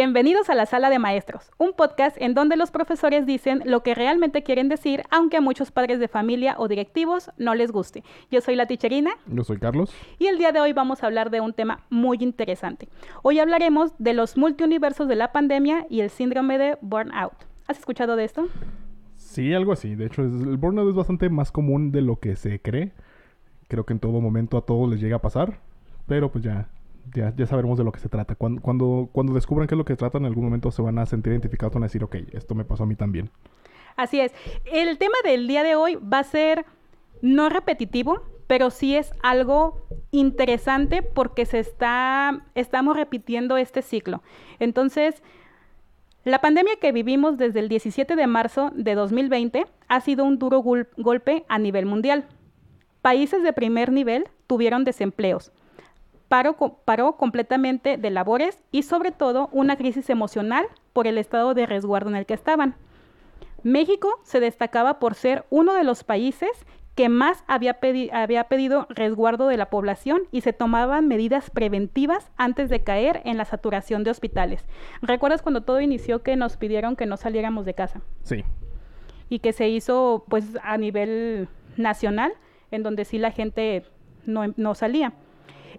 Bienvenidos a la Sala de Maestros, un podcast en donde los profesores dicen lo que realmente quieren decir, aunque a muchos padres de familia o directivos no les guste. Yo soy la ticherina. Yo soy Carlos. Y el día de hoy vamos a hablar de un tema muy interesante. Hoy hablaremos de los multiuniversos de la pandemia y el síndrome de burnout. ¿Has escuchado de esto? Sí, algo así. De hecho, el burnout es bastante más común de lo que se cree. Creo que en todo momento a todos les llega a pasar. Pero pues ya ya, sabremos de lo que se trata. Cuando, cuando, cuando descubran qué es lo que tratan, en algún momento se van a sentir identificados, van a decir, ok, esto me pasó a mí también. Así es. El tema del día de hoy va a ser no repetitivo, pero sí es algo interesante porque se está, estamos repitiendo este ciclo. Entonces, la pandemia que vivimos desde el 17 de marzo de 2020 ha sido un duro golpe a nivel mundial. Países de primer nivel tuvieron desempleos, paró, completamente de labores y sobre todo una crisis emocional por el estado de resguardo en el que estaban. México se destacaba por ser uno de los países que más había, había, pedido resguardo de la población y se tomaban medidas preventivas antes de caer en la saturación de hospitales. ¿Recuerdas cuando todo inició que nos pidieron que no saliéramos de casa? Sí. Y que se hizo pues a nivel nacional, en donde sí la gente no, no salía.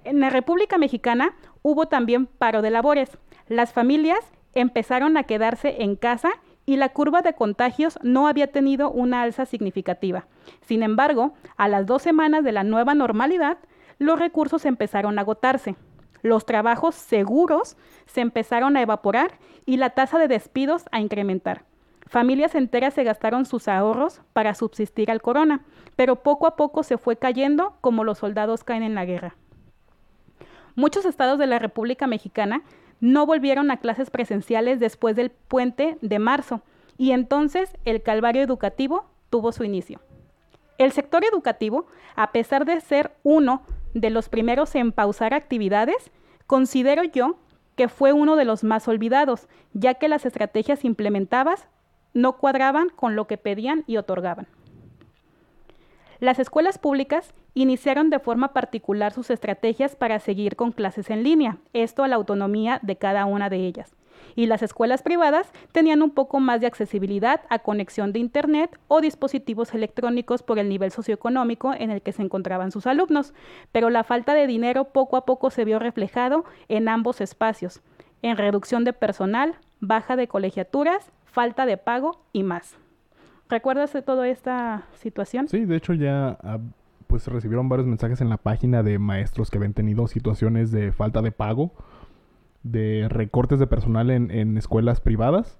En la República Mexicana hubo también paro de labores. Las familias empezaron a quedarse en casa y la curva de contagios no había tenido una alza significativa. Sin embargo, a las dos semanas de la nueva normalidad, los recursos empezaron a agotarse. Los trabajos seguros se empezaron a evaporar y la tasa de despidos a incrementar. Familias enteras se gastaron sus ahorros para subsistir al corona, pero poco a poco se fue cayendo como los soldados caen en la guerra. Muchos estados de la República Mexicana no volvieron a clases presenciales después del puente de marzo y entonces el calvario educativo tuvo su inicio. El sector educativo, a pesar de ser uno de los primeros en pausar actividades, considero yo que fue uno de los más olvidados, ya que las estrategias implementadas no cuadraban con lo que pedían y otorgaban. Las escuelas públicas iniciaron de forma particular sus estrategias para seguir con clases en línea, esto a la autonomía de cada una de ellas. Y las escuelas privadas tenían un poco más de accesibilidad a conexión de Internet o dispositivos electrónicos por el nivel socioeconómico en el que se encontraban sus alumnos, pero la falta de dinero poco a poco se vio reflejado en ambos espacios, en reducción de personal, baja de colegiaturas, falta de pago y más. ¿Recuerdas de toda esta situación? Sí, de hecho ya ah, pues recibieron varios mensajes en la página de maestros que habían tenido situaciones de falta de pago, de recortes de personal en, escuelas privadas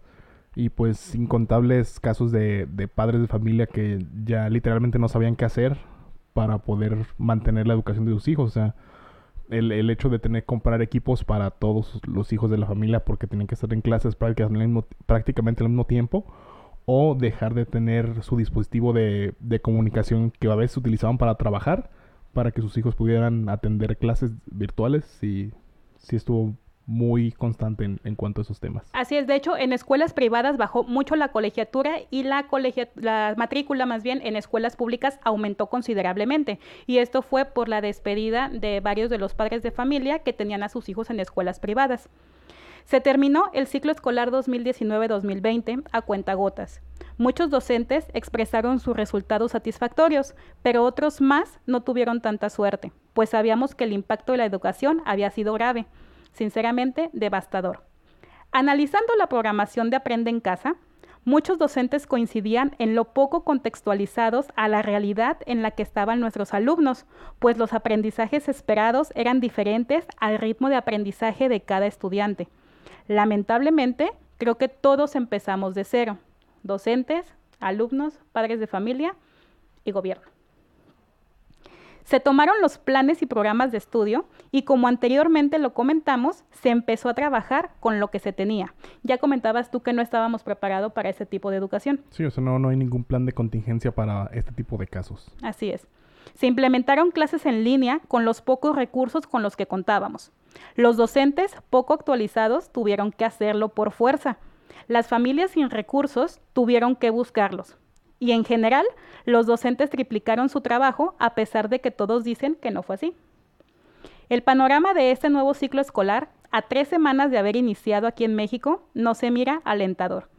y pues incontables casos de, padres de familia que ya literalmente no sabían qué hacer para poder mantener la educación de sus hijos. O sea, el, el hecho de tener que comprar equipos para todos los hijos de la familia porque tienen que estar en clases prácticamente al mismo tiempo o dejar de tener su dispositivo de, comunicación que a veces utilizaban para trabajar, para que sus hijos pudieran atender clases virtuales, y sí estuvo muy constante en, cuanto a esos temas. Así es, de hecho, en escuelas privadas bajó mucho la colegiatura y la, la matrícula más bien en escuelas públicas aumentó considerablemente. Y esto fue por la despedida de varios de los padres de familia que tenían a sus hijos en escuelas privadas. Se terminó el ciclo escolar 2019-2020 a cuentagotas. Muchos docentes expresaron sus resultados satisfactorios, pero otros más no tuvieron tanta suerte, pues sabíamos que el impacto de la educación había sido grave, sinceramente devastador. Analizando la programación de Aprende en Casa, muchos docentes coincidían en lo poco contextualizados a la realidad en la que estaban nuestros alumnos, pues los aprendizajes esperados eran diferentes al ritmo de aprendizaje de cada estudiante. Lamentablemente, creo que todos empezamos de cero, docentes, alumnos, padres de familia y gobierno. Se tomaron los planes y programas de estudio y como anteriormente lo comentamos, se empezó a trabajar con lo que se tenía. Ya comentabas tú que no estábamos preparados para ese tipo de educación. Sí, o sea, no, no hay ningún plan de contingencia para este tipo de casos. Así es. Se implementaron clases en línea con los pocos recursos con los que contábamos. Los docentes poco actualizados tuvieron que hacerlo por fuerza. Las familias sin recursos tuvieron que buscarlos. Y en general, los docentes triplicaron su trabajo a pesar de que todos dicen que no fue así. El panorama de este nuevo ciclo escolar a tres semanas de haber iniciado aquí en México, no se mira alentador.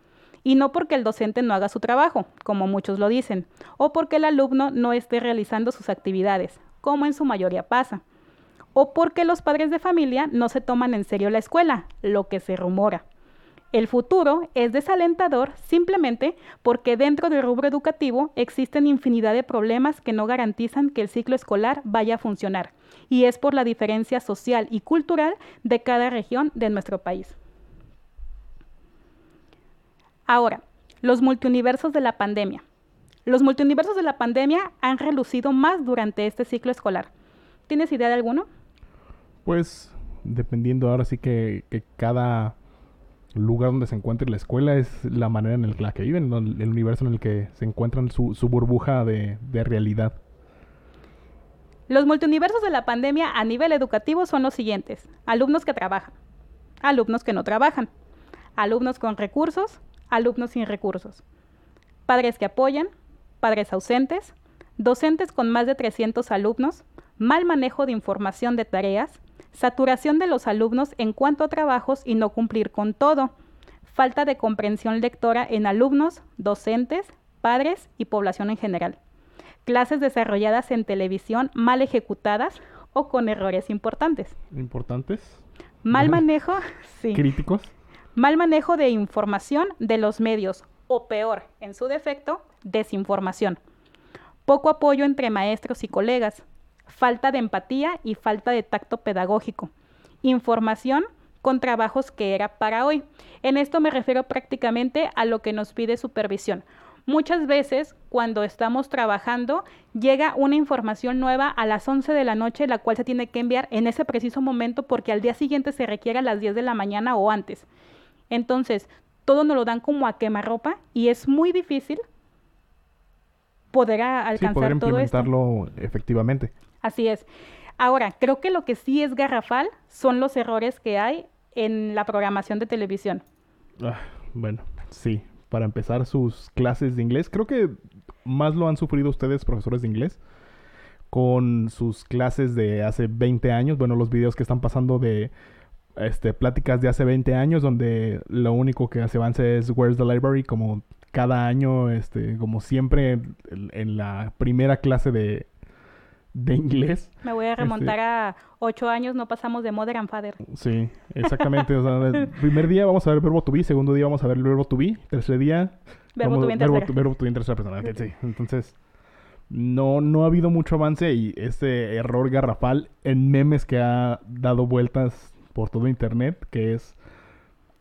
Y no porque el docente no haga su trabajo, como muchos lo dicen, o porque el alumno no esté realizando sus actividades, como en su mayoría pasa, o porque los padres de familia no se toman en serio la escuela, lo que se rumora. El futuro es desalentador simplemente porque dentro del rubro educativo existen infinidad de problemas que no garantizan que el ciclo escolar vaya a funcionar, y es por la diferencia social y cultural de cada región de nuestro país. Ahora, los multiuniversos de la pandemia. Los multiuniversos de la pandemia han relucido más durante este ciclo escolar. ¿Tienes idea de alguno? Pues dependiendo ahora sí que, que cada lugar donde se encuentre la escuela es la manera en la que viven, el universo en el que se encuentran su, su burbuja de, de realidad. Los multiuniversos de la pandemia a nivel educativo son los siguientes. Alumnos que trabajan, alumnos que no trabajan, alumnos con recursos, alumnos sin recursos, padres que apoyan, padres ausentes, docentes con más de 300 alumnos, mal manejo de información de tareas, saturación de los alumnos en cuanto a trabajos y no cumplir con todo, falta de comprensión lectora en alumnos, docentes, padres y población en general, clases desarrolladas en televisión mal ejecutadas o con errores importantes. ¿Importantes? Mal manejo, sí. ¿Críticos? Mal manejo de información de los medios o peor, en su defecto, desinformación. Poco apoyo entre maestros y colegas, falta de empatía y falta de tacto pedagógico. Información con trabajos que era para hoy. En esto me refiero prácticamente a lo que nos pide supervisión. Muchas veces cuando estamos trabajando llega una información nueva a las 11 de la noche, la cual se tiene que enviar en ese preciso momento porque al día siguiente se requiere a las 10 de la mañana o antes. Entonces, todo nos lo dan como a quemarropa y es muy difícil poder alcanzar sí, poder todo esto. implementarlo efectivamente. Así es. Ahora, creo que lo que sí es garrafal son los errores que hay en la programación de televisión. Ah, bueno, sí. Para empezar sus clases de inglés, creo que más lo han sufrido ustedes, profesores de inglés, con sus clases de hace 20 años. Bueno, los videos que están pasando de este, pláticas de hace 20 años, donde lo único que se avanza es Where's the Library, como cada año, este, como siempre, en, en la primera clase de, de inglés. Me voy a remontar este, a ocho años, no pasamos de Mother and Father. Sí, exactamente. o sea, el primer día vamos a ver verbo to be, segundo día vamos a ver el verbo to be, tercer día... Verbo vamos, to be en verbo, tercera. verbo to be en tercera persona. Sí, entonces... No, no ha habido mucho avance y este error garrafal en memes que ha dado vueltas por todo internet, que es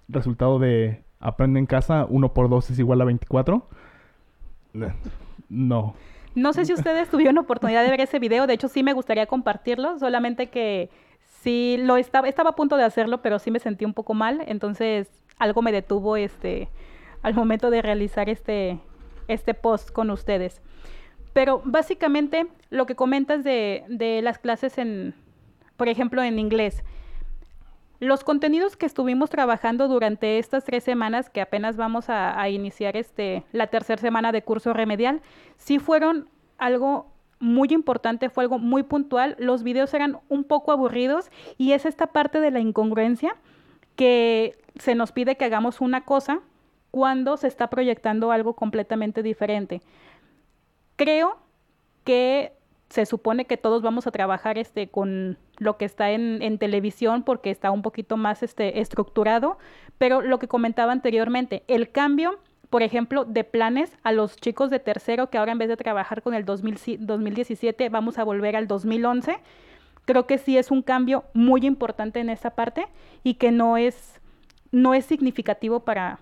resultado de aprende en casa, 1 por 2 es igual a 24. No. No sé si ustedes tuvieron oportunidad de ver ese video, de hecho sí me gustaría compartirlo, solamente que sí lo estaba, estaba a punto de hacerlo, pero sí me sentí un poco mal, entonces algo me detuvo este al momento de realizar este, este post con ustedes. Pero básicamente lo que comentas de, de las clases en, por ejemplo, en inglés. Los contenidos que estuvimos trabajando durante estas tres semanas, que apenas vamos a, iniciar este, la tercera semana de curso remedial, sí fueron algo muy importante, fue algo muy puntual. Los videos eran un poco aburridos y es esta parte de la incongruencia que se nos pide que hagamos una cosa cuando se está proyectando algo completamente diferente. Creo que se supone que todos vamos a trabajar este con lo que está en, en, televisión porque está un poquito más este estructurado, pero lo que comentaba anteriormente, el cambio, por ejemplo, de planes a los chicos de tercero que ahora en vez de trabajar con el 2000, 2017 vamos a volver al 2011, creo que sí es un cambio muy importante en esa parte y que no es no es significativo para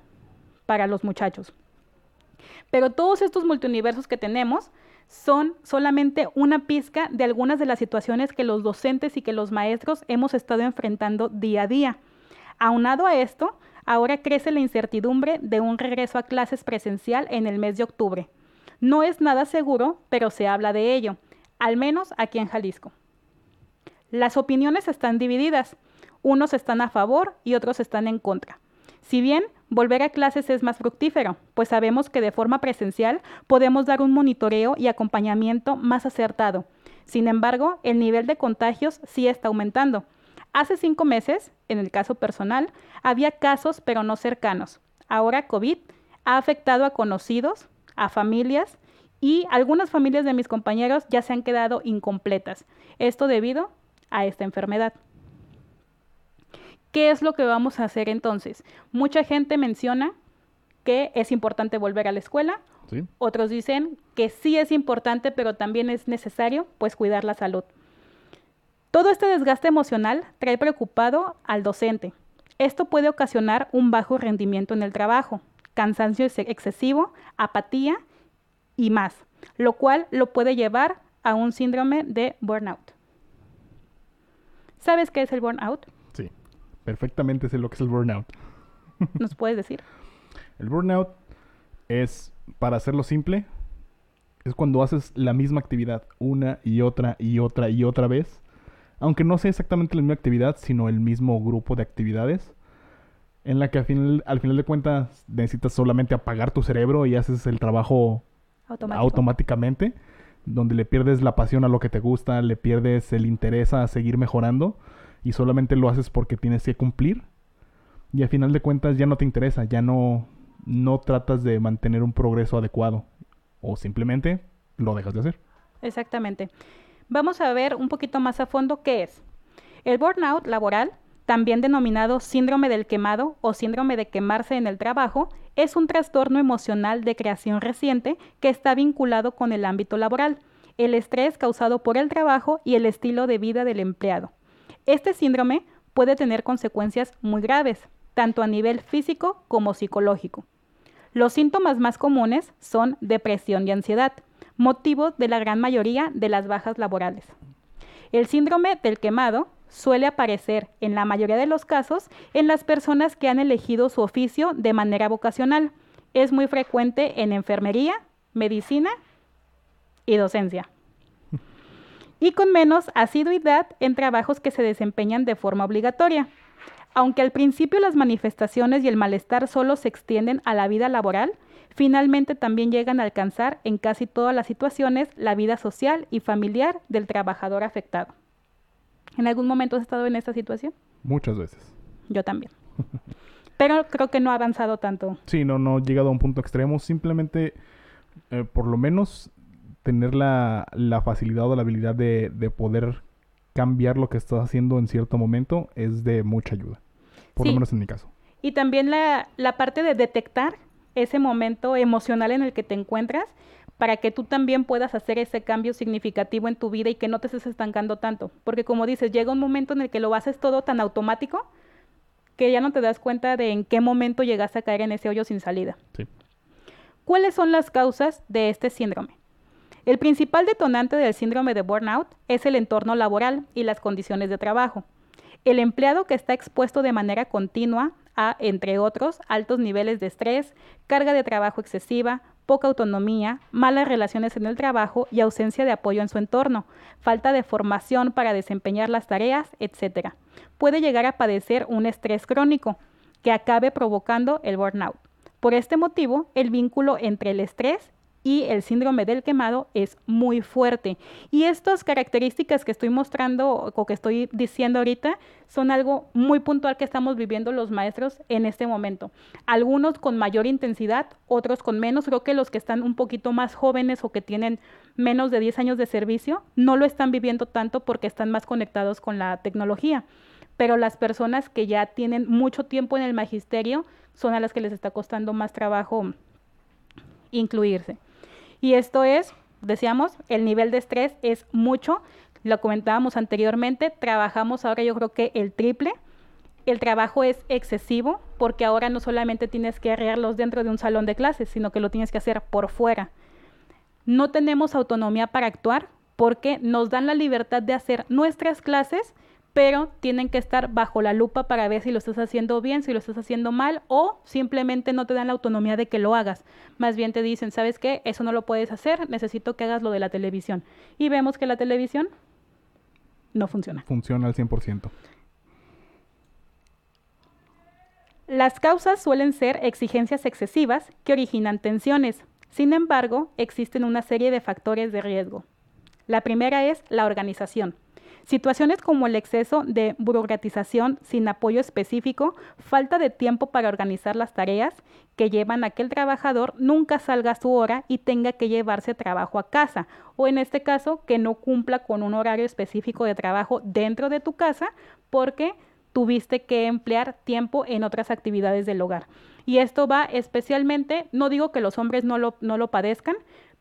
para los muchachos. Pero todos estos multiuniversos que tenemos son solamente una pizca de algunas de las situaciones que los docentes y que los maestros hemos estado enfrentando día a día. Aunado a esto, ahora crece la incertidumbre de un regreso a clases presencial en el mes de octubre. No es nada seguro, pero se habla de ello, al menos aquí en Jalisco. Las opiniones están divididas. Unos están a favor y otros están en contra. Si bien volver a clases es más fructífero, pues sabemos que de forma presencial podemos dar un monitoreo y acompañamiento más acertado. Sin embargo, el nivel de contagios sí está aumentando. Hace cinco meses, en el caso personal, había casos pero no cercanos. Ahora COVID ha afectado a conocidos, a familias y algunas familias de mis compañeros ya se han quedado incompletas. Esto debido a esta enfermedad. ¿Qué es lo que vamos a hacer entonces? Mucha gente menciona que es importante volver a la escuela. Otros dicen que sí es importante, pero también es necesario pues cuidar la salud. Todo este desgaste emocional trae preocupado al docente. Esto puede ocasionar un bajo rendimiento en el trabajo, cansancio excesivo, apatía y más, lo cual lo puede llevar a un síndrome de burnout. ¿Sabes qué es el burnout? Perfectamente sé lo que es el burnout. ¿Nos puedes decir? El burnout es, para hacerlo simple, es cuando haces la misma actividad una y otra y otra y otra vez, aunque no sea exactamente la misma actividad, sino el mismo grupo de actividades, en la que al final, al final de cuentas necesitas solamente apagar tu cerebro y haces el trabajo automáticamente, donde le pierdes la pasión a lo que te gusta, le pierdes el interés a seguir mejorando y solamente lo haces porque tienes que cumplir. Y al final de cuentas ya no te interesa, ya no, no tratas de mantener un progreso adecuado o simplemente lo dejas de hacer. Exactamente. Vamos a ver un poquito más a fondo qué es. El burnout laboral, también denominado síndrome del quemado o síndrome de quemarse en el trabajo, es un trastorno emocional de creación reciente que está vinculado con el ámbito laboral, el estrés causado por el trabajo y el estilo de vida del empleado. Este síndrome puede tener consecuencias muy graves, tanto a nivel físico como psicológico. Los síntomas más comunes son depresión y ansiedad, motivo de la gran mayoría de las bajas laborales. El síndrome del quemado suele aparecer en la mayoría de los casos en las personas que han elegido su oficio de manera vocacional. Es muy frecuente en enfermería, medicina y docencia. Y con menos asiduidad en trabajos que se desempeñan de forma obligatoria. Aunque al principio las manifestaciones y el malestar solo se extienden a la vida laboral, finalmente también llegan a alcanzar en casi todas las situaciones la vida social y familiar del trabajador afectado. ¿En algún momento has estado en esta situación? Muchas veces. Yo también. Pero creo que no ha avanzado tanto. Sí, no, no ha llegado a un punto extremo. Simplemente, eh, por lo menos, tener la, facilidad o la habilidad de, de, poder cambiar lo que estás haciendo en cierto momento es de mucha ayuda. Por lo menos en mi caso. Y también la, la parte de detectar ese momento emocional en el que te encuentras para que tú también puedas hacer ese cambio significativo en tu vida y que no te estés estancando tanto. Porque como dices, llega un momento en el que lo haces todo tan automático que ya no te das cuenta de en qué momento llegaste a caer en ese hoyo sin salida. Sí. ¿Cuáles son las causas de este síndrome? El principal detonante del síndrome de burnout es el entorno laboral y las condiciones de trabajo. El empleado que está expuesto de manera continua a, entre otros, altos niveles de estrés, carga de trabajo excesiva, poca autonomía, malas relaciones en el trabajo y ausencia de apoyo en su entorno, falta de formación para desempeñar las tareas, etc. Puede llegar a padecer un estrés crónico que acabe provocando el burnout. Por este motivo, el vínculo entre el estrés y el síndrome del quemado es muy fuerte. Y estas características que estoy mostrando o que estoy diciendo ahorita son algo muy puntual que estamos viviendo los maestros en este momento. Algunos con mayor intensidad, otros con menos. Creo que los que están un poquito más jóvenes o que tienen menos de 10 años de servicio no lo están viviendo tanto porque están más conectados con la tecnología. Pero las personas que ya tienen mucho tiempo en el magisterio son a las que les está costando más trabajo incluirse. Y esto es, decíamos, el nivel de estrés es mucho, lo comentábamos anteriormente, trabajamos ahora yo creo que el triple. El trabajo es excesivo porque ahora no solamente tienes que arreglarlos dentro de un salón de clases, sino que lo tienes que hacer por fuera. No tenemos autonomía para actuar porque nos dan la libertad de hacer nuestras clases pero tienen que estar bajo la lupa para ver si lo estás haciendo bien, si lo estás haciendo mal o simplemente no te dan la autonomía de que lo hagas. Más bien te dicen, ¿sabes qué? Eso no lo puedes hacer, necesito que hagas lo de la televisión. Y vemos que la televisión no funciona. Funciona al 100%. Las causas suelen ser exigencias excesivas que originan tensiones. Sin embargo, existen una serie de factores de riesgo. La primera es la organización. Situaciones como el exceso de burocratización sin apoyo específico, falta de tiempo para organizar las tareas que llevan a que el trabajador nunca salga a su hora y tenga que llevarse trabajo a casa, o en este caso que no cumpla con un horario específico de trabajo dentro de tu casa porque tuviste que emplear tiempo en otras actividades del hogar. Y esto va especialmente, no digo que los hombres no lo, no lo padezcan,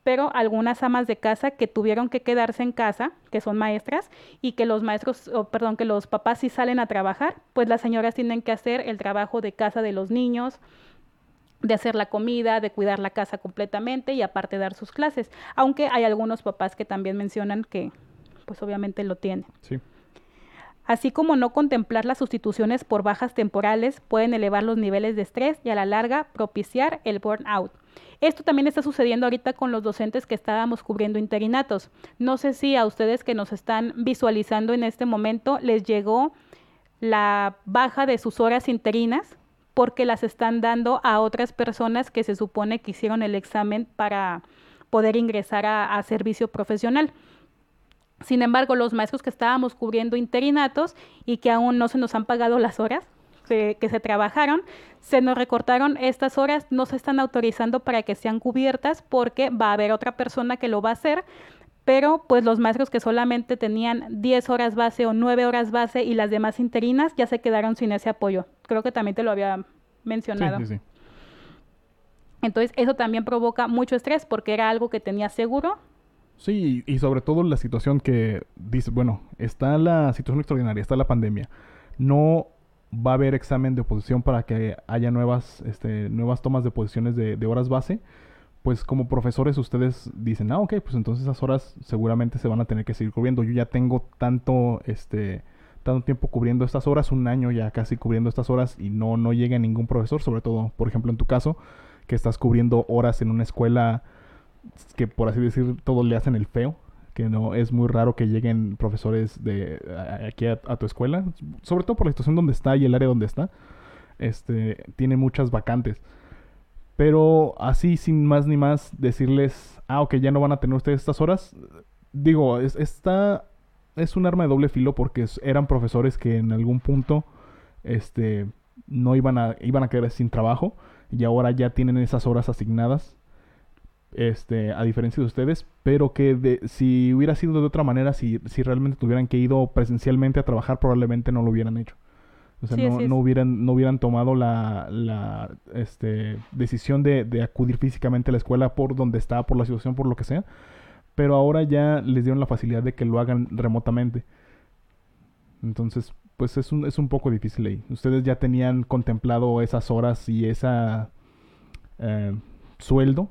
pero algunas amas de casa que tuvieron que quedarse en casa, que son maestras, y que los maestros, perdón, que los papás sí salen a trabajar, pues las señoras tienen que hacer el trabajo de casa de los niños, de hacer la comida, de cuidar la casa completamente y aparte dar sus clases, aunque hay algunos papás que también mencionan que pues obviamente lo tienen. Sí así como no contemplar las sustituciones por bajas temporales pueden elevar los niveles de estrés y a la larga propiciar el burnout. Esto también está sucediendo ahorita con los docentes que estábamos cubriendo interinatos. No sé si a ustedes que nos están visualizando en este momento les llegó la baja de sus horas interinas porque las están dando a otras personas que se supone que hicieron el examen para poder ingresar a, a servicio profesional. Sin embargo, los maestros que estábamos cubriendo interinatos y que aún no se nos han pagado las horas que, se trabajaron, se nos recortaron estas horas, no se están autorizando para que sean cubiertas porque va a haber otra persona que lo va a hacer, pero pues los maestros que solamente tenían 10 horas base o 9 horas base y las demás interinas ya se quedaron sin ese apoyo. Creo que también te lo había mencionado. Sí, sí, sí. Entonces eso también provoca mucho estrés porque era algo que tenía seguro Sí, y sobre todo la situación que dice, bueno, está la situación extraordinaria, está la pandemia. No va a haber examen de oposición para que haya nuevas, este, nuevas tomas de posiciones de, de, horas base. Pues como profesores ustedes dicen, ah, ok, pues entonces esas horas seguramente se van a tener que seguir cubriendo. Yo ya tengo tanto, este, tanto tiempo cubriendo estas horas, un año ya casi cubriendo estas horas y no, no llega ningún profesor, sobre todo, por ejemplo, en tu caso, que estás cubriendo horas en una escuela que por así decir todos le hacen el feo, que no es muy raro que lleguen profesores de aquí a, tu escuela, sobre todo por la situación donde está y el área donde está, este tiene muchas vacantes. Pero así sin más ni más decirles, ah, ok, ya no van a tener ustedes estas horas, digo, es, esta es un arma de doble filo porque eran profesores que en algún punto este no iban a iban a quedar sin trabajo y ahora ya tienen esas horas asignadas este, a diferencia de ustedes, pero que de, si hubiera sido de otra manera, si, si realmente tuvieran que ido presencialmente a trabajar, probablemente no lo hubieran hecho. O sea, no, no, hubieran, no hubieran tomado la, la este, decisión de, de, acudir físicamente a la escuela por donde está, por la situación, por lo que sea. Pero ahora ya les dieron la facilidad de que lo hagan remotamente. Entonces, pues es un, es un poco difícil ahí. Ustedes ya tenían contemplado esas horas y esa eh, sueldo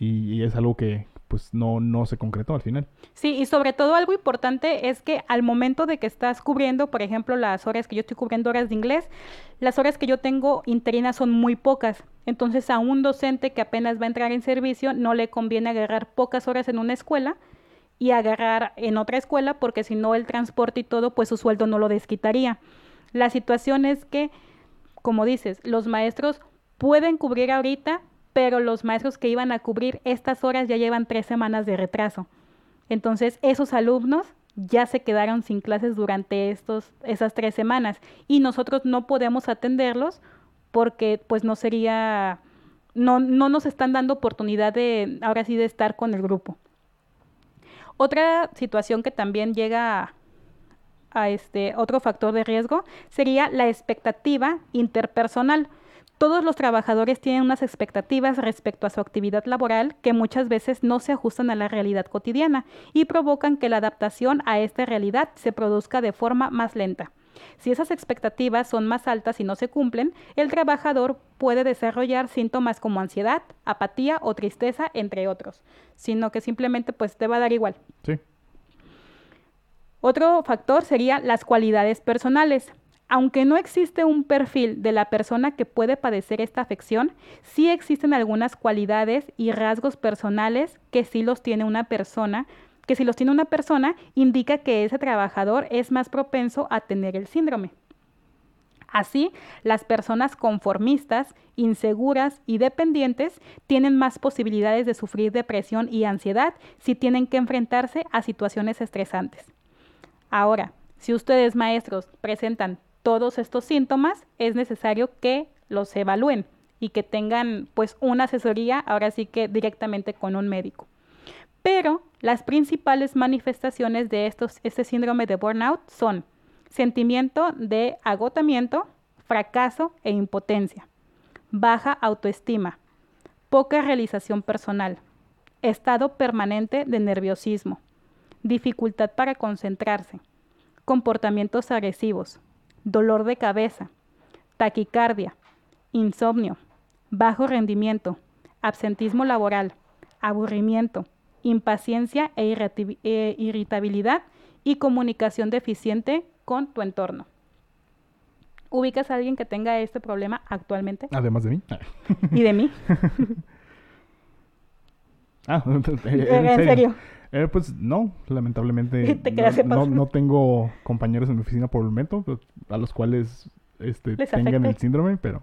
y, es algo que pues no, no se concretó al final. Sí, y sobre todo algo importante es que al momento de que estás cubriendo, por ejemplo, las horas que yo estoy cubriendo horas de inglés, las horas que yo tengo interinas son muy pocas. Entonces a un docente que apenas va a entrar en servicio no le conviene agarrar pocas horas en una escuela y agarrar en otra escuela porque si no el transporte y todo, pues su sueldo no lo desquitaría. La situación es que, como dices, los maestros pueden cubrir ahorita, pero los maestros que iban a cubrir estas horas ya llevan tres semanas de retraso. Entonces, esos alumnos ya se quedaron sin clases durante estos, esas tres semanas y nosotros no podemos atenderlos porque pues no sería, no, no nos están dando oportunidad de, ahora sí, de estar con el grupo. Otra situación que también llega a este otro factor de riesgo sería la expectativa interpersonal. Todos los trabajadores tienen unas expectativas respecto a su actividad laboral que muchas veces no se ajustan a la realidad cotidiana y provocan que la adaptación a esta realidad se produzca de forma más lenta. Si esas expectativas son más altas y no se cumplen, el trabajador puede desarrollar síntomas como ansiedad, apatía o tristeza, entre otros, sino que simplemente pues te va a dar igual. Sí. Otro factor sería las cualidades personales aunque no existe un perfil de la persona que puede padecer esta afección, sí existen algunas cualidades y rasgos personales que sí los tiene una persona, que si los tiene una persona indica que ese trabajador es más propenso a tener el síndrome. Así, las personas conformistas, inseguras y dependientes tienen más posibilidades de sufrir depresión y ansiedad si tienen que enfrentarse a situaciones estresantes. Ahora, si ustedes maestros presentan todos estos síntomas, es necesario que los evalúen y que tengan pues una asesoría, ahora sí que directamente con un médico. Pero las principales manifestaciones de estos, este síndrome de burnout son sentimiento de agotamiento, fracaso e impotencia, baja autoestima, poca realización personal, estado permanente de nerviosismo, dificultad para concentrarse, comportamientos agresivos, dolor de cabeza, taquicardia, insomnio, bajo rendimiento, absentismo laboral, aburrimiento, impaciencia e, e irritabilidad y comunicación deficiente con tu entorno. ¿Ubicas a alguien que tenga este problema actualmente? Además de mí. ¿Y de mí? ah, ¿en, serio? Eh, pues no, lamentablemente no, no, tengo compañeros en mi oficina por el momento pues, a los cuales este, tengan el síndrome, pero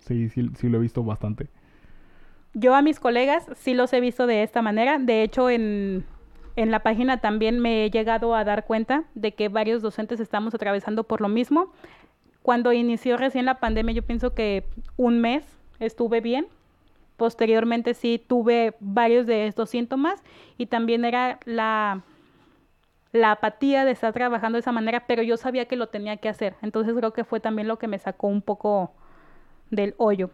sí, sí, sí lo he visto bastante. Yo a mis colegas sí los he visto de esta manera. De hecho, en, en la página también me he llegado a dar cuenta de que varios docentes estamos atravesando por lo mismo. Cuando inició recién la pandemia, yo pienso que un mes estuve bien. Posteriormente sí tuve varios de estos síntomas y también era la, la apatía de estar trabajando de esa manera, pero yo sabía que lo tenía que hacer. Entonces creo que fue también lo que me sacó un poco del hoyo.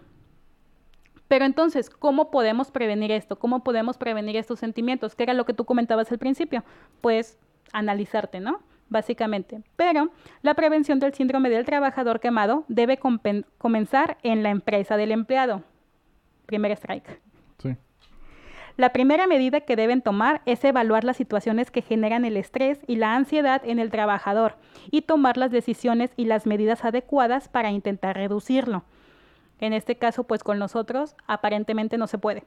Pero entonces, ¿cómo podemos prevenir esto? ¿Cómo podemos prevenir estos sentimientos? ¿Qué era lo que tú comentabas al principio? Pues analizarte, ¿no? Básicamente. Pero la prevención del síndrome del trabajador quemado debe comenzar en la empresa del empleado. Primer strike. Sí. La primera medida que deben tomar es evaluar las situaciones que generan el estrés y la ansiedad en el trabajador y tomar las decisiones y las medidas adecuadas para intentar reducirlo. En este caso, pues con nosotros aparentemente no se puede.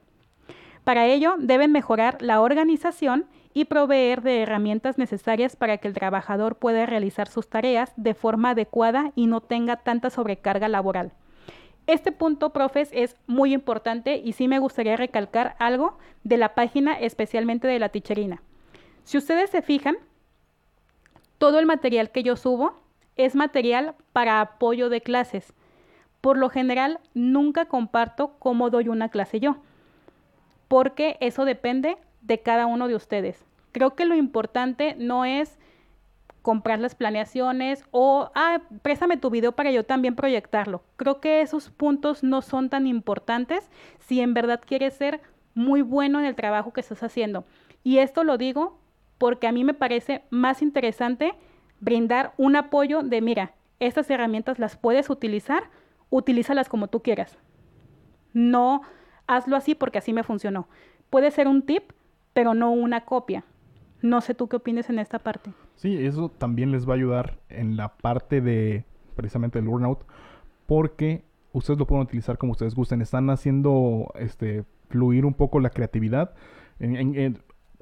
Para ello, deben mejorar la organización y proveer de herramientas necesarias para que el trabajador pueda realizar sus tareas de forma adecuada y no tenga tanta sobrecarga laboral. Este punto, profes, es muy importante y sí me gustaría recalcar algo de la página, especialmente de la ticherina. Si ustedes se fijan, todo el material que yo subo es material para apoyo de clases. Por lo general, nunca comparto cómo doy una clase yo, porque eso depende de cada uno de ustedes. Creo que lo importante no es comprar las planeaciones o, ah, préstame tu video para yo también proyectarlo. Creo que esos puntos no son tan importantes si en verdad quieres ser muy bueno en el trabajo que estás haciendo. Y esto lo digo porque a mí me parece más interesante brindar un apoyo de, mira, estas herramientas las puedes utilizar utilízalas como tú quieras. No hazlo así porque así me funcionó. Puede ser un tip, pero no una copia. No sé tú qué opinas en esta parte. Sí, eso también les va a ayudar en la parte de precisamente el burnout, porque ustedes lo pueden utilizar como ustedes gusten. Están haciendo este fluir un poco la creatividad. En,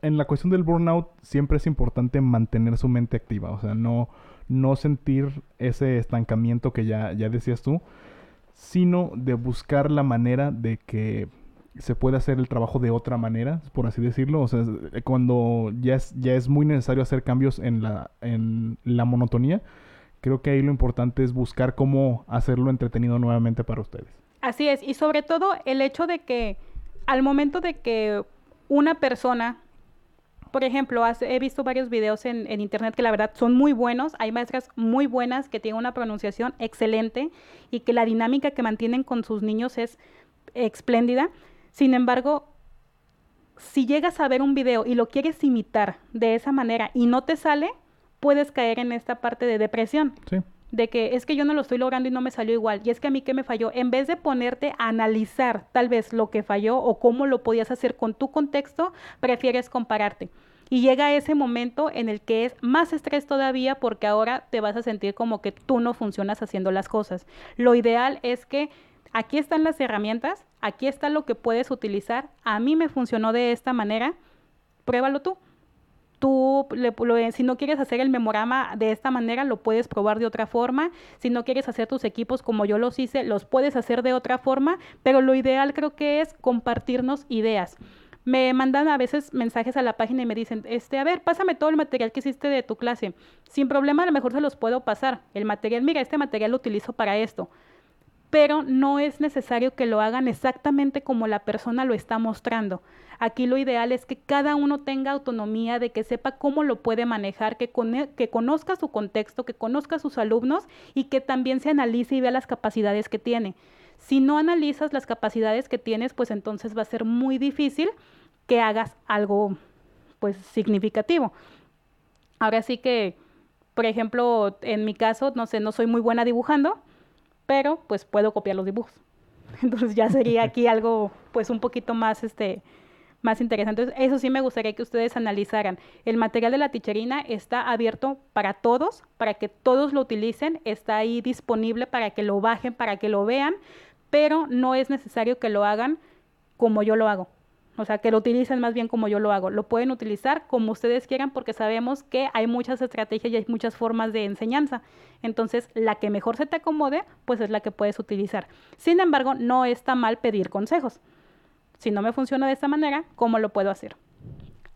en la cuestión del burnout siempre es importante mantener su mente activa, o sea, no, no sentir ese estancamiento que ya, ya decías tú, sino de buscar la manera de que se pueda hacer el trabajo de otra manera, por así decirlo. O sea, cuando ya es, ya es muy necesario hacer cambios en la, en la monotonía, creo que ahí lo importante es buscar cómo hacerlo entretenido nuevamente para ustedes. Así es, y sobre todo el hecho de que al momento de que una persona por ejemplo, he visto varios videos en, internet que la verdad son muy buenos. Hay maestras muy buenas que tienen una pronunciación excelente y que la dinámica que mantienen con sus niños es espléndida. Sin embargo, si llegas a ver un video y lo quieres imitar de esa manera y no te sale, puedes caer en esta parte de depresión. Sí de que es que yo no lo estoy logrando y no me salió igual, y es que a mí qué me falló, en vez de ponerte a analizar tal vez lo que falló o cómo lo podías hacer con tu contexto, prefieres compararte. Y llega ese momento en el que es más estrés todavía porque ahora te vas a sentir como que tú no funcionas haciendo las cosas. Lo ideal es que aquí están las herramientas, aquí está lo que puedes utilizar, a mí me funcionó de esta manera, pruébalo tú tú, si no quieres hacer el memorama de esta manera, lo puedes probar de otra forma. Si no quieres hacer tus equipos como yo los hice, los puedes hacer de otra forma, pero lo ideal creo que es compartirnos ideas. me mandan a veces mensajes a la página y me dicen, este, a ver, pásame todo el material que hiciste de tu clase. Sin problema, a lo mejor se los puedo pasar. El material, mira, este material lo utilizo para esto. Pero no es necesario que lo hagan exactamente como la persona lo está mostrando. Aquí lo ideal es que cada uno tenga autonomía, de que sepa cómo lo puede manejar, que, que conozca su contexto, que conozca a sus alumnos y que también se analice y vea las capacidades que tiene. Si no analizas las capacidades que tienes, pues entonces va a ser muy difícil que hagas algo pues significativo. Ahora sí que, por ejemplo, en mi caso, no sé, no soy muy buena dibujando, pero pues puedo copiar los dibujos. Entonces ya sería aquí algo pues un poquito más este más interesante. Entonces, eso sí me gustaría que ustedes analizaran. El material de la ticherina está abierto para todos, para que todos lo utilicen, está ahí disponible para que lo bajen, para que lo vean, pero no es necesario que lo hagan como yo lo hago. O sea, que lo utilicen más bien como yo lo hago. Lo pueden utilizar como ustedes quieran porque sabemos que hay muchas estrategias y hay muchas formas de enseñanza. Entonces, la que mejor se te acomode, pues es la que puedes utilizar. Sin embargo, no está mal pedir consejos. Si no me funciona de esta manera, ¿cómo lo puedo hacer?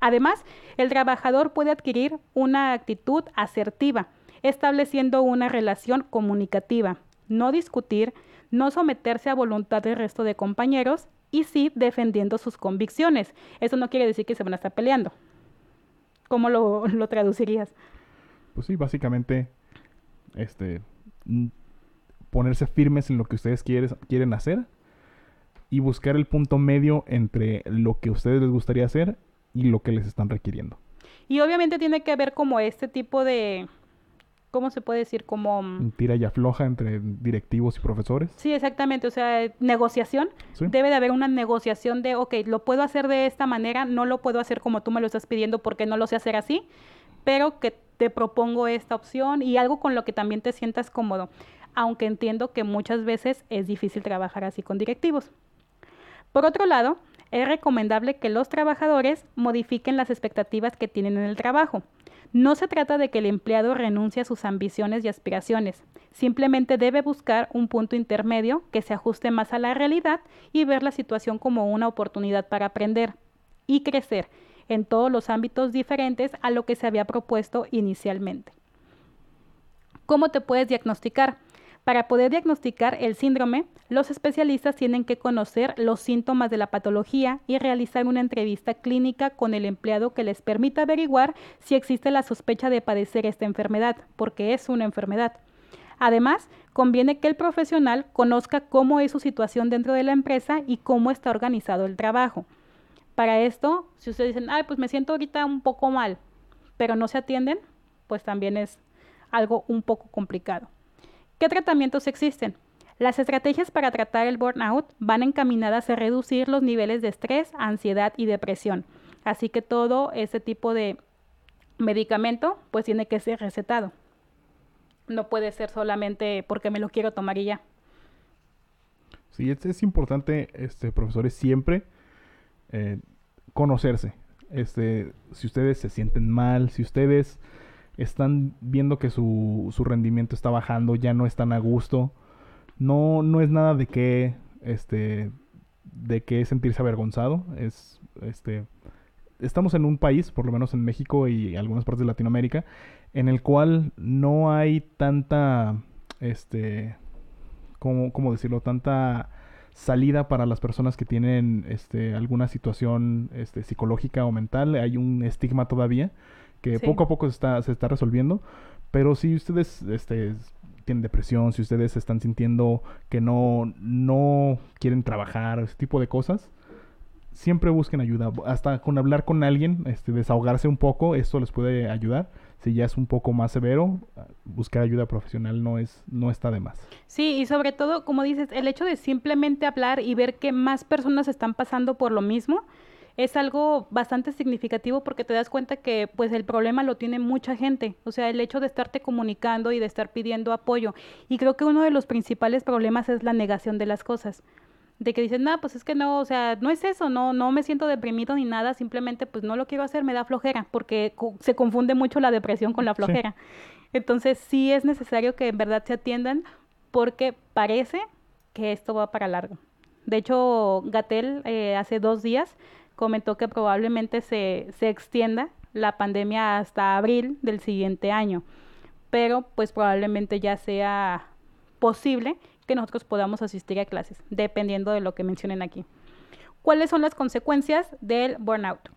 Además, el trabajador puede adquirir una actitud asertiva, estableciendo una relación comunicativa, no discutir, no someterse a voluntad del resto de compañeros y sí defendiendo sus convicciones. Eso no quiere decir que se van a estar peleando. ¿Cómo lo, traducirías? Pues sí, básicamente, este, ponerse firmes en lo que ustedes quieren, quieren hacer y buscar el punto medio entre lo que a ustedes les gustaría hacer y lo que les están requiriendo. Y obviamente tiene que haber como este tipo de, ¿cómo se puede decir? Como... Mm, tira y afloja entre directivos y profesores. Sí, exactamente, o sea, negociación. Debe de haber una negociación de, ok, lo puedo hacer de esta manera, no lo puedo hacer como tú me lo estás pidiendo porque no lo sé hacer así, pero que te propongo esta opción y algo con lo que también te sientas cómodo, aunque entiendo que muchas veces es difícil trabajar así con directivos. Por otro lado, es recomendable que los trabajadores modifiquen las expectativas que tienen en el trabajo. No se trata de que el empleado renuncie a sus ambiciones y aspiraciones, simplemente debe buscar un punto intermedio que se ajuste más a la realidad y ver la situación como una oportunidad para aprender y crecer en todos los ámbitos diferentes a lo que se había propuesto inicialmente. ¿Cómo te puedes diagnosticar? Para poder diagnosticar el síndrome, los especialistas tienen que conocer los síntomas de la patología y realizar una entrevista clínica con el empleado que les permita averiguar si existe la sospecha de padecer esta enfermedad, porque es una enfermedad. Además, conviene que el profesional conozca cómo es su situación dentro de la empresa y cómo está organizado el trabajo. Para esto, si ustedes dicen, ay, pues me siento ahorita un poco mal, pero no se atienden, pues también es algo un poco complicado. ¿Qué tratamientos existen? Las estrategias para tratar el burnout van encaminadas a reducir los niveles de estrés, ansiedad y depresión. Así que todo ese tipo de medicamento pues tiene que ser recetado. No puede ser solamente porque me lo quiero tomar y ya. Sí, es, importante, este, profesores, siempre eh, conocerse. Este, si ustedes se sienten mal, si ustedes están viendo que su, su rendimiento está bajando, ya no están a gusto. No, no es nada de que, este, de que sentirse avergonzado. Es, este, estamos en un país, por lo menos en México y algunas partes de Latinoamérica, en el cual no hay tanta, este, ¿cómo, cómo decirlo? Tanta salida para las personas que tienen este, alguna situación este, psicológica o mental. Hay un estigma todavía que poco a poco se está, se está resolviendo. Pero si ustedes este, tienen depresión, si ustedes están sintiendo que no, no quieren trabajar, ese tipo de cosas, siempre busquen ayuda. Hasta con hablar con alguien, este, desahogarse un poco, esto les puede ayudar. Si ya es un poco más severo, buscar ayuda profesional no es no está de más. Sí, y sobre todo, como dices, el hecho de simplemente hablar y ver que más personas están pasando por lo mismo, es algo bastante significativo porque te das cuenta que pues el problema lo tiene mucha gente, o sea, el hecho de estarte comunicando y de estar pidiendo apoyo. Y creo que uno de los principales problemas es la negación de las cosas. De que dicen, no, pues es que no, o sea, no es eso, no, no me siento deprimido ni nada, simplemente pues no lo quiero hacer, me da flojera, porque se confunde mucho la depresión con la flojera. Entonces sí es necesario que en verdad se atiendan porque parece que esto va para largo. De hecho, Gatel eh, hace dos días comentó que probablemente se, se extienda la pandemia hasta abril del siguiente año, pero pues probablemente ya sea posible que nosotros podamos asistir a clases, dependiendo de lo que mencionen aquí. ¿Cuáles son las consecuencias del burnout?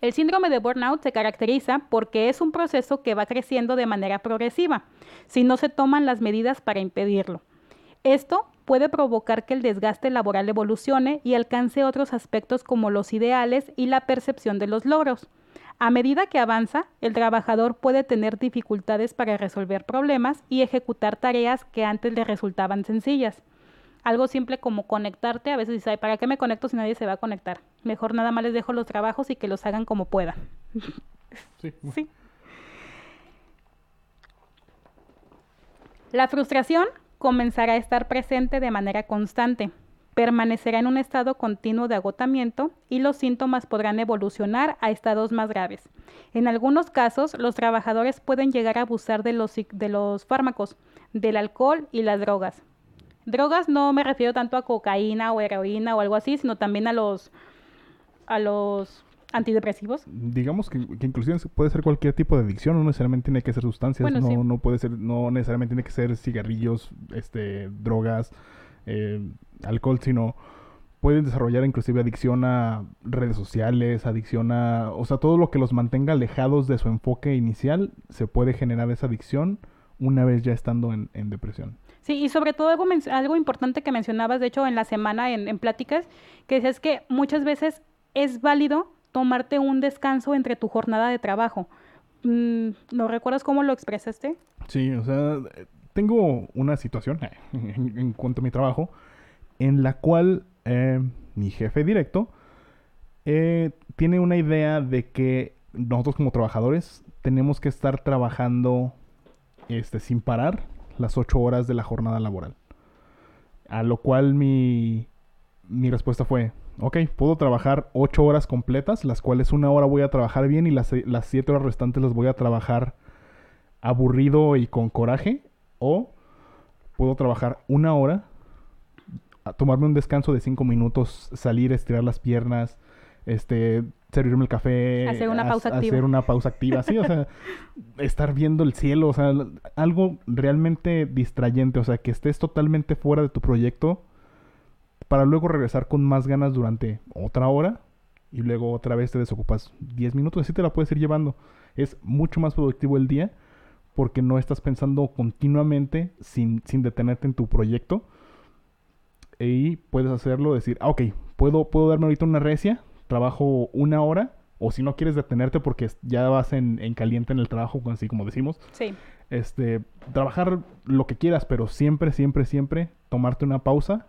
El síndrome de burnout se caracteriza porque es un proceso que va creciendo de manera progresiva, si no se toman las medidas para impedirlo. Esto puede provocar que el desgaste laboral evolucione y alcance otros aspectos como los ideales y la percepción de los logros. A medida que avanza, el trabajador puede tener dificultades para resolver problemas y ejecutar tareas que antes le resultaban sencillas algo simple como conectarte, a veces dices, ¿para qué me conecto si nadie se va a conectar? Mejor nada más les dejo los trabajos y que los hagan como puedan. Sí. sí. La frustración comenzará a estar presente de manera constante, permanecerá en un estado continuo de agotamiento y los síntomas podrán evolucionar a estados más graves. En algunos casos, los trabajadores pueden llegar a abusar de los, de los fármacos, del alcohol y las drogas, Drogas no me refiero tanto a cocaína o heroína o algo así, sino también a los a los antidepresivos. Digamos que, inclusive puede ser cualquier tipo de adicción, no necesariamente tiene que ser sustancias, no, no puede ser, no necesariamente tiene que ser cigarrillos, este, drogas, eh, alcohol, sino pueden desarrollar inclusive adicción a redes sociales, adicción a, o sea, todo lo que los mantenga alejados de su enfoque inicial, se puede generar esa adicción una vez ya estando en depresión. Sí, y sobre todo algo, algo importante que mencionabas, de hecho, en la semana en, pláticas, que es que muchas veces es válido tomarte un descanso entre tu jornada de trabajo. Mm, ¿No recuerdas cómo lo expresaste? Sí, o sea, tengo una situación en, cuanto a mi trabajo en la cual eh, mi jefe directo eh, tiene una idea de que nosotros como trabajadores tenemos que estar trabajando este, sin parar las ocho horas de la jornada laboral. A lo cual mi, mi respuesta fue, ok, puedo trabajar ocho horas completas, las cuales una hora voy a trabajar bien y las, las siete horas restantes las voy a trabajar aburrido y con coraje. O puedo trabajar una hora, tomarme un descanso de cinco minutos, salir, estirar las piernas, este, servirme el café, hacer una pausa activa. Hacer una pausa activa, sí, o sea, estar viendo el cielo, o sea, algo realmente distrayente, o sea, que estés totalmente fuera de tu proyecto para luego regresar con más ganas durante otra hora y luego otra vez te desocupas 10 minutos, así te la puedes ir llevando. Es mucho más productivo el día porque no estás pensando continuamente sin, sin detenerte en tu proyecto y puedes hacerlo, decir, ah, ok, puedo, puedo darme ahorita una recia, trabajo una hora, o si no quieres detenerte porque ya vas en, caliente en el trabajo, así como decimos. Sí. Este, trabajar lo que quieras, pero siempre, siempre, siempre tomarte una pausa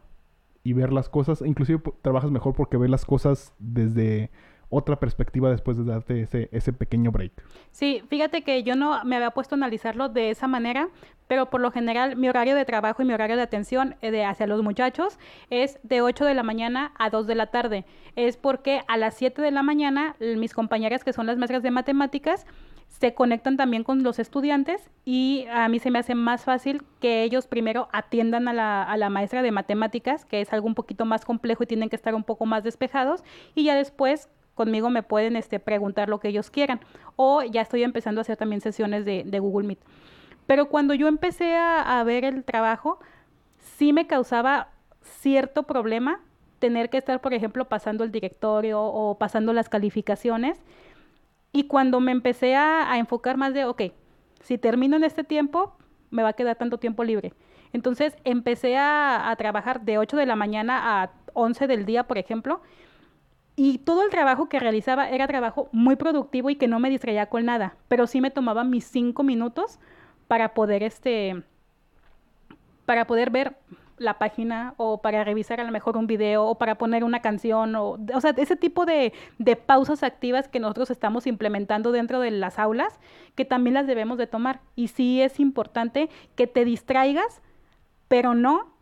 y ver las cosas. Inclusive trabajas mejor porque ves las cosas desde otra perspectiva después de darte ese, ese pequeño break. Sí, fíjate que yo no me había puesto a analizarlo de esa manera, pero por lo general mi horario de trabajo y mi horario de atención eh, de hacia los muchachos es de 8 de la mañana a 2 de la tarde. Es porque a las 7 de la mañana mis compañeras que son las maestras de matemáticas se conectan también con los estudiantes y a mí se me hace más fácil que ellos primero atiendan a la, a la, maestra de matemáticas, que es algo un poquito más complejo y tienen que estar un poco más despejados, y ya después conmigo me pueden este, preguntar lo que ellos quieran. O ya estoy empezando a hacer también sesiones de, Google Meet. Pero cuando yo empecé a, ver el trabajo, sí me causaba cierto problema tener que estar, por ejemplo, pasando el directorio o pasando las calificaciones. Y cuando me empecé a, enfocar más de, ok, si termino en este tiempo, me va a quedar tanto tiempo libre. Entonces empecé a, trabajar de 8 de la mañana a 11 del día, por ejemplo, y todo el trabajo que realizaba era trabajo muy productivo y que no me distraía con nada, pero sí me tomaba mis cinco minutos para poder este para poder ver la página o para revisar a lo mejor un video o para poner una canción o, o sea, ese tipo de, de pausas activas que nosotros estamos implementando dentro de las aulas que también las debemos de tomar. Y sí es importante que te distraigas, pero no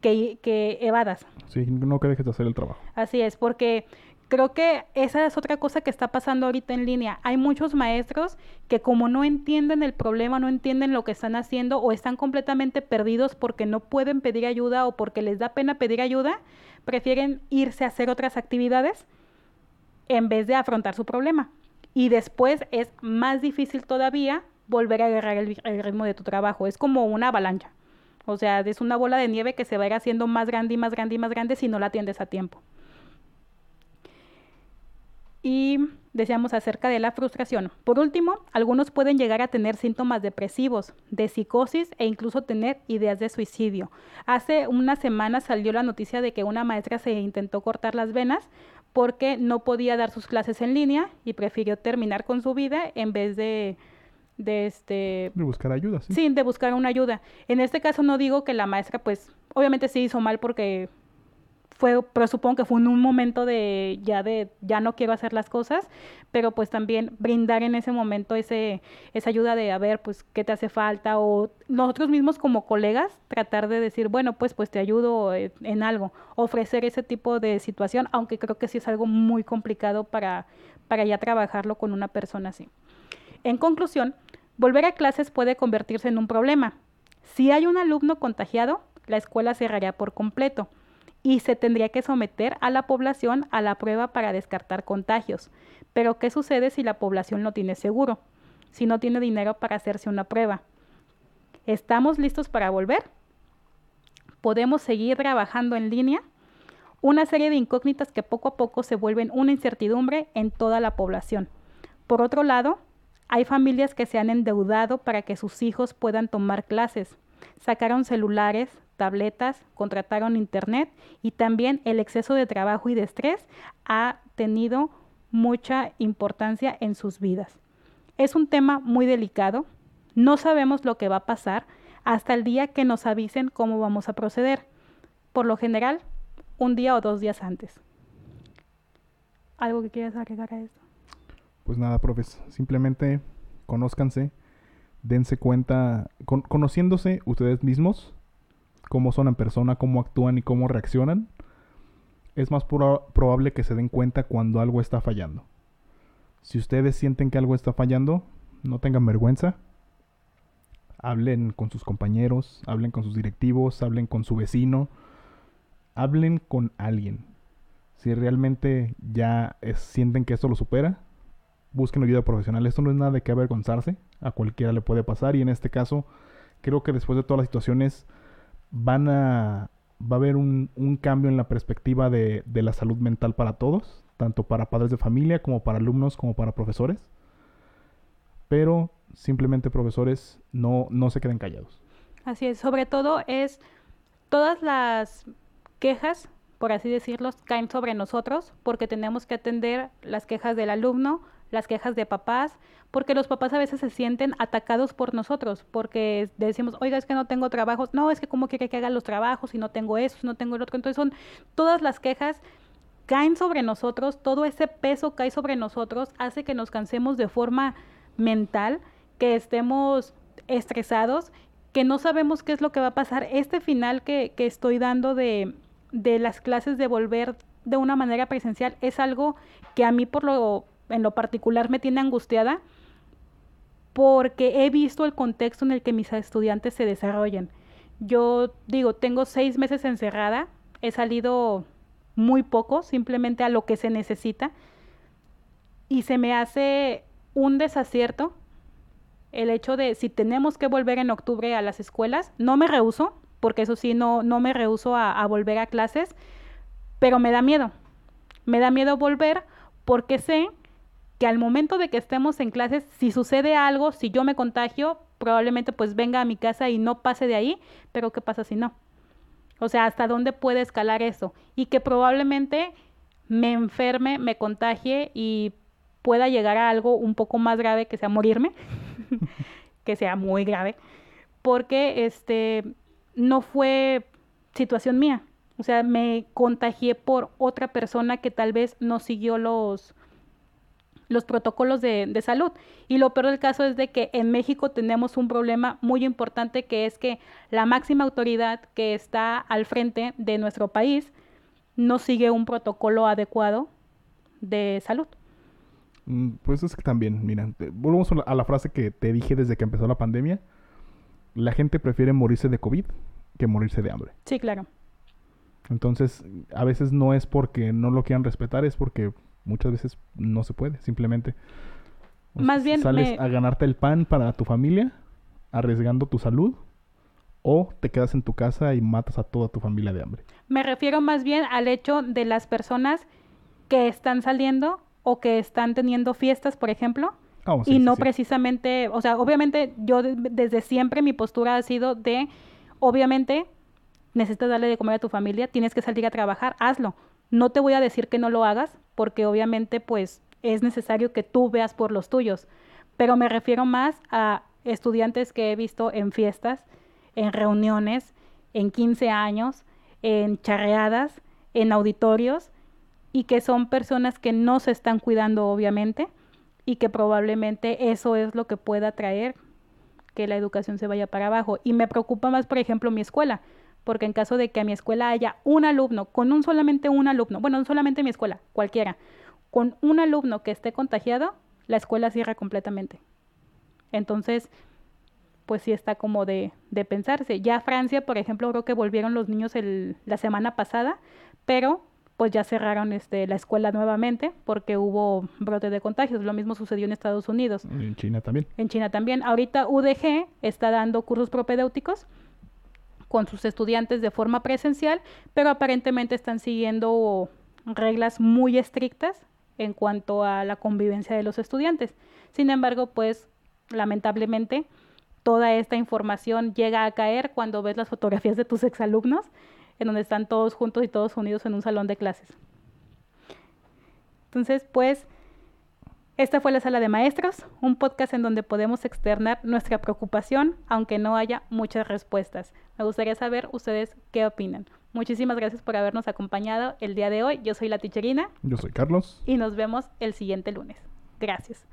que, que evadas. Sí, no que dejes de hacer el trabajo. Así es, porque creo que esa es otra cosa que está pasando ahorita en línea. Hay muchos maestros que como no entienden el problema, no entienden lo que están haciendo o están completamente perdidos porque no pueden pedir ayuda o porque les da pena pedir ayuda, prefieren irse a hacer otras actividades en vez de afrontar su problema. Y después es más difícil todavía volver a agarrar el, el ritmo de tu trabajo. Es como una avalancha. O sea, es una bola de nieve que se va a ir haciendo más grande y más grande y más grande si no la atiendes a tiempo. Y decíamos acerca de la frustración. Por último, algunos pueden llegar a tener síntomas depresivos, de psicosis e incluso tener ideas de suicidio. Hace una semana salió la noticia de que una maestra se intentó cortar las venas porque no podía dar sus clases en línea y prefirió terminar con su vida en vez de, de este de buscar ayuda ¿sí? sí de buscar una ayuda en este caso no digo que la maestra pues obviamente sí hizo mal porque fue pero supongo que fue en un momento de ya de ya no quiero hacer las cosas pero pues también brindar en ese momento ese esa ayuda de a ver pues qué te hace falta o nosotros mismos como colegas tratar de decir bueno pues pues te ayudo en, en algo ofrecer ese tipo de situación aunque creo que sí es algo muy complicado para para ya trabajarlo con una persona así. En conclusión Volver a clases puede convertirse en un problema. Si hay un alumno contagiado, la escuela cerraría por completo y se tendría que someter a la población a la prueba para descartar contagios. Pero ¿qué sucede si la población no tiene seguro? Si no tiene dinero para hacerse una prueba. ¿Estamos listos para volver? ¿Podemos seguir trabajando en línea? Una serie de incógnitas que poco a poco se vuelven una incertidumbre en toda la población. Por otro lado, hay familias que se han endeudado para que sus hijos puedan tomar clases. Sacaron celulares, tabletas, contrataron internet y también el exceso de trabajo y de estrés ha tenido mucha importancia en sus vidas. Es un tema muy delicado. No sabemos lo que va a pasar hasta el día que nos avisen cómo vamos a proceder. Por lo general, un día o dos días antes. ¿Algo que quieras agregar a esto? Pues nada, profes, simplemente conózcanse, dense cuenta, conociéndose ustedes mismos, cómo son en persona, cómo actúan y cómo reaccionan, es más probable que se den cuenta cuando algo está fallando. Si ustedes sienten que algo está fallando, no tengan vergüenza. Hablen con sus compañeros, hablen con sus directivos, hablen con su vecino, hablen con alguien. Si realmente ya sienten que esto lo supera, busquen ayuda profesional. Esto no es nada de qué avergonzarse, a cualquiera le puede pasar y en este caso creo que después de todas las situaciones van a va a haber un, cambio en la perspectiva de, de, la salud mental para todos, tanto para padres de familia como para alumnos como para profesores. Pero simplemente profesores no, no se queden callados. Así es, sobre todo es todas las quejas, por así decirlo, caen sobre nosotros porque tenemos que atender las quejas del alumno, las quejas de papás, porque los papás a veces se sienten atacados por nosotros, porque decimos, oiga, es que no tengo trabajos, no, es que cómo quiere que haga los trabajos y no tengo eso, no tengo el otro. Entonces son todas las quejas caen sobre nosotros, todo ese peso cae sobre nosotros, hace que nos cansemos de forma mental, que estemos estresados, que no sabemos qué es lo que va a pasar. Este final que, que estoy dando de, de las clases de volver de una manera presencial es algo que a mí por lo en lo particular me tiene angustiada porque he visto el contexto en el que mis estudiantes se desarrollan. Yo digo, tengo seis meses encerrada, he salido muy poco, simplemente a lo que se necesita, y se me hace un desacierto el hecho de si tenemos que volver en octubre a las escuelas, no me rehuso, porque eso sí, no, no me rehuso a, a volver a clases, pero me da miedo. Me da miedo volver porque sé que al momento de que estemos en clases, si sucede algo, si yo me contagio, probablemente pues venga a mi casa y no pase de ahí, pero ¿qué pasa si no? O sea, ¿hasta dónde puede escalar eso? Y que probablemente me enferme, me contagie y pueda llegar a algo un poco más grave que sea morirme, que sea muy grave, porque este no fue situación mía. O sea, me contagié por otra persona que tal vez no siguió los, los protocolos de, de, salud. Y lo peor del caso es de que en México tenemos un problema muy importante que es que la máxima autoridad que está al frente de nuestro país no sigue un protocolo adecuado de salud. Mm, pues es que también, mira, volvemos a la frase que te dije desde que empezó la pandemia. La gente prefiere morirse de COVID que morirse de hambre. Sí, claro. Entonces, a veces no es porque no lo quieran respetar, es porque muchas veces no se puede, simplemente. Más bien Sales me- a ganarte el pan para tu familia, arriesgando tu salud, o te quedas en tu casa y matas a toda tu familia de hambre. Me refiero más bien al hecho de las personas que están saliendo o que están teniendo fiestas, por ejemplo, Ah, oh, sí, y sí, no sí. precisamente, o sea, obviamente yo de- desde siempre mi postura ha sido de, obviamente, necesitas darle de comer a tu familia, tienes que salir a trabajar, hazlo. No te voy a decir que no lo hagas, porque obviamente pues es necesario que tú veas por los tuyos, pero me refiero más a estudiantes que he visto en fiestas, en reuniones, en 15 años, en charreadas, en auditorios, y que son personas que no se están cuidando obviamente y que probablemente eso es lo que pueda traer que la educación se vaya para abajo. Y me preocupa más, por ejemplo, mi escuela, porque en caso de que a mi escuela haya un alumno, con un solamente un alumno, bueno, no solamente mi escuela, cualquiera, con un alumno que esté contagiado, la escuela cierra completamente. Entonces, pues sí está como de, de pensarse. Ya Francia, por ejemplo, creo que volvieron los niños el- la semana pasada, pero pues ya cerraron este, la escuela nuevamente porque hubo brote de contagios. Lo mismo sucedió en Estados Unidos. En China también. En China también. Ahorita UDG está dando cursos propedéuticos con sus estudiantes de forma presencial, pero aparentemente están siguiendo reglas muy estrictas en cuanto a la convivencia de los estudiantes. Sin embargo, pues lamentablemente toda esta información llega a caer cuando ves las fotografías de tus exalumnos, en donde están todos juntos y todos unidos en un salón de clases. Entonces, pues, esta fue la sala de maestros, un podcast en donde podemos externar nuestra preocupación, aunque no haya muchas respuestas. Me gustaría saber ustedes qué opinan. Muchísimas gracias por habernos acompañado el día de hoy. Yo soy la ticherina Yo soy Carlos. y nos vemos el siguiente lunes. Gracias.